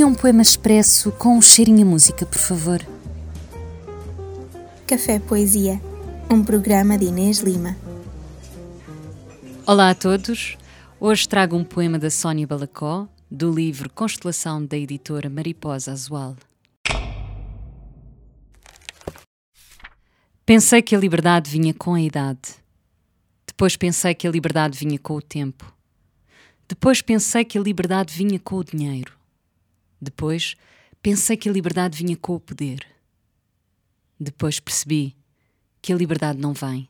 Escolha um poema expresso com um cheirinho a música, por favor. Café Poesia, um programa de Inês Lima. Olá a todos. Hoje trago um poema da Sónia Balacó, do livro Constelação da editora Mariposa Azual. Pensei que a liberdade vinha com a idade. Depois pensei que a liberdade vinha com o tempo. Depois pensei que a liberdade vinha com o dinheiro. Depois pensei que a liberdade vinha com o poder. Depois percebi que a liberdade não vem.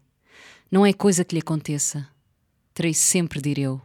Não é coisa que lhe aconteça. Terei sempre de ir eu.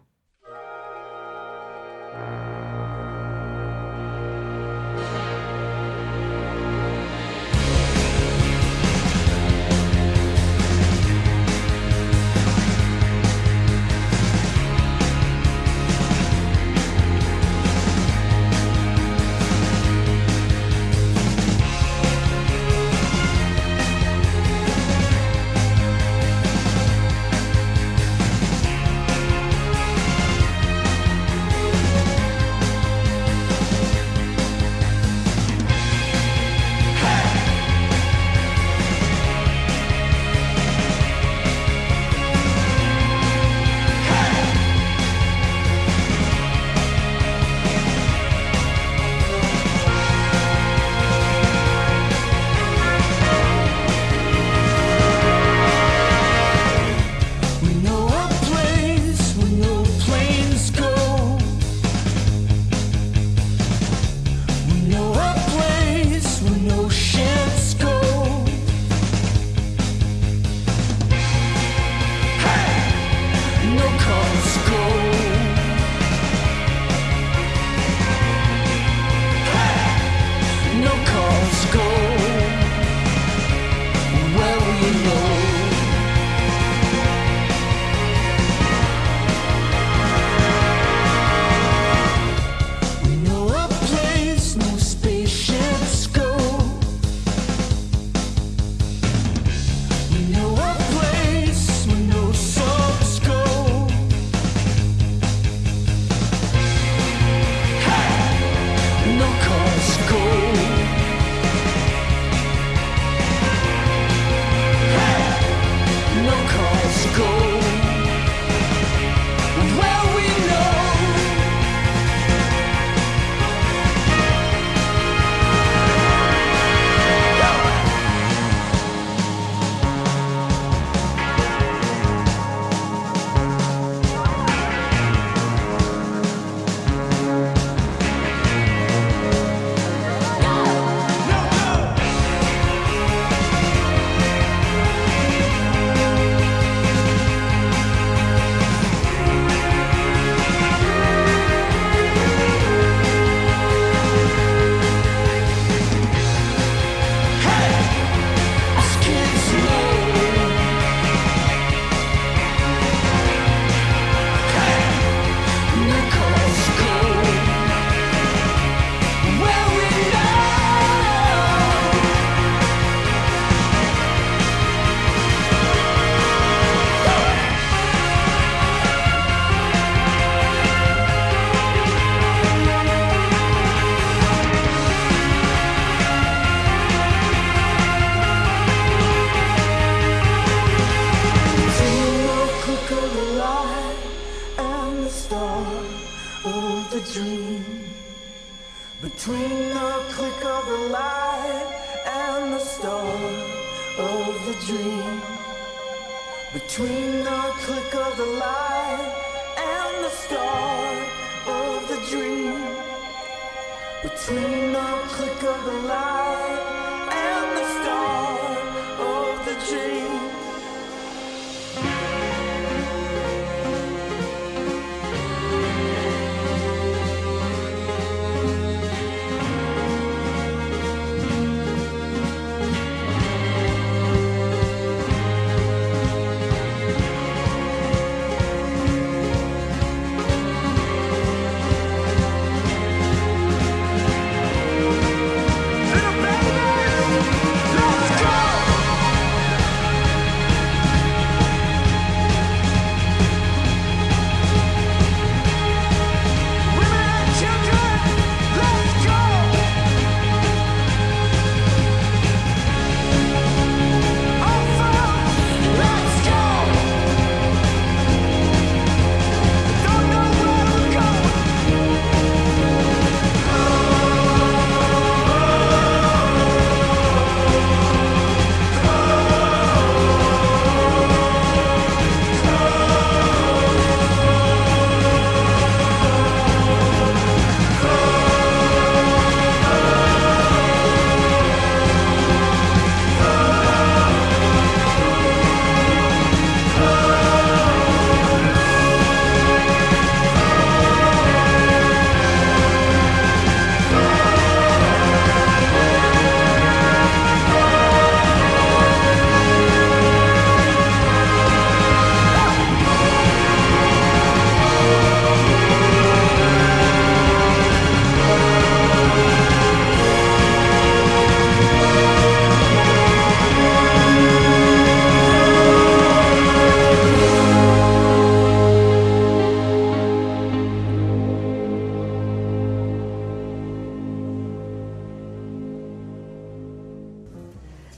of the dream between the click of the light and the star of the dream. Between the click of the light and the star of the dream. Between the click of the light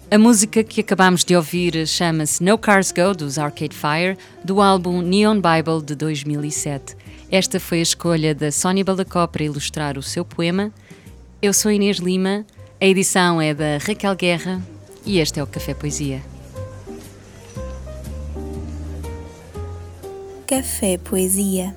A música que acabamos de ouvir chama-se No Cars Go, dos Arcade Fire, do álbum Neon Bible de 2007. Esta foi a escolha da Sónia Balacó para ilustrar o seu poema. Eu sou Inês Lima, a edição é da Raquel Guerra e este é o Café Poesia. Café Poesia